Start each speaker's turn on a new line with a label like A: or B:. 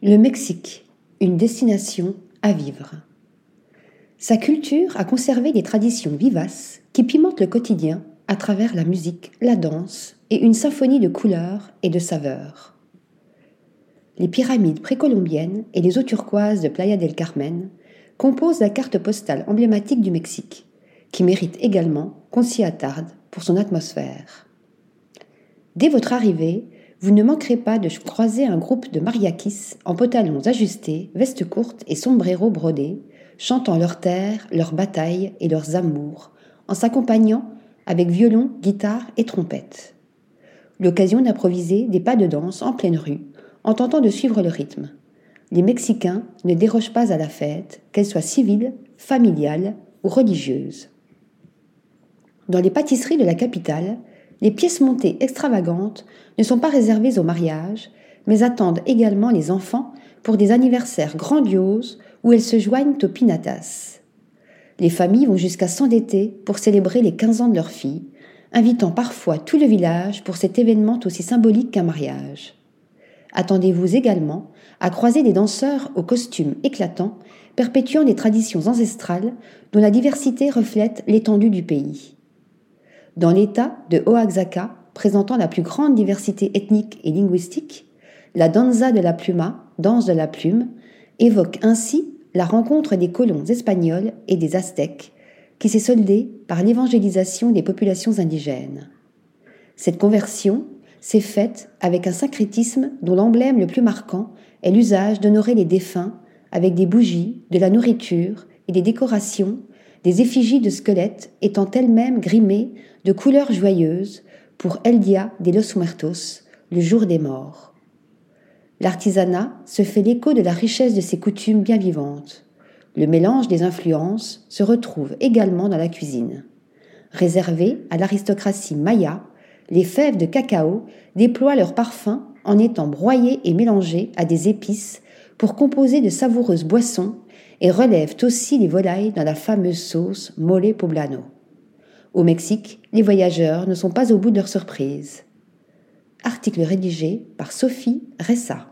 A: Le Mexique, une destination à vivre. Sa culture a conservé des traditions vivaces qui pimentent le quotidien à travers la musique, la danse et une symphonie de couleurs et de saveurs. Les pyramides précolombiennes et les eaux turquoises de Playa del Carmen composent la carte postale emblématique du Mexique, qui mérite également qu'on s'y attarde pour son atmosphère. Dès votre arrivée, vous ne manquerez pas de croiser un groupe de mariakis en pantalons ajustés, vestes courtes et sombreros brodés, chantant leurs terres, leurs batailles et leurs amours, en s'accompagnant avec violon, guitare et trompette. L'occasion d'improviser des pas de danse en pleine rue, en tentant de suivre le rythme. Les Mexicains ne dérogent pas à la fête, qu'elle soit civile, familiale ou religieuse. Dans les pâtisseries de la capitale, les pièces montées extravagantes ne sont pas réservées au mariage, mais attendent également les enfants pour des anniversaires grandioses où elles se joignent aux pinatas. Les familles vont jusqu'à s'endetter pour célébrer les 15 ans de leur fille, invitant parfois tout le village pour cet événement aussi symbolique qu'un mariage. Attendez-vous également à croiser des danseurs aux costumes éclatants, perpétuant des traditions ancestrales dont la diversité reflète l'étendue du pays. Dans l'État de Oaxaca, présentant la plus grande diversité ethnique et linguistique, la danza de la pluma, danse de la plume, évoque ainsi la rencontre des colons espagnols et des aztèques, qui s'est soldée par l'évangélisation des populations indigènes. Cette conversion s'est faite avec un syncrétisme dont l'emblème le plus marquant est l'usage d'honorer les défunts avec des bougies, de la nourriture et des décorations des effigies de squelettes étant elles-mêmes grimées de couleurs joyeuses pour El Dia de los Muertos, le jour des morts. L'artisanat se fait l'écho de la richesse de ses coutumes bien vivantes. Le mélange des influences se retrouve également dans la cuisine. Réservées à l'aristocratie maya, les fèves de cacao déploient leur parfum en étant broyées et mélangées à des épices pour composer de savoureuses boissons et relèvent aussi les volailles dans la fameuse sauce mole poblano. Au Mexique, les voyageurs ne sont pas au bout de leur surprise. Article rédigé par Sophie Ressa.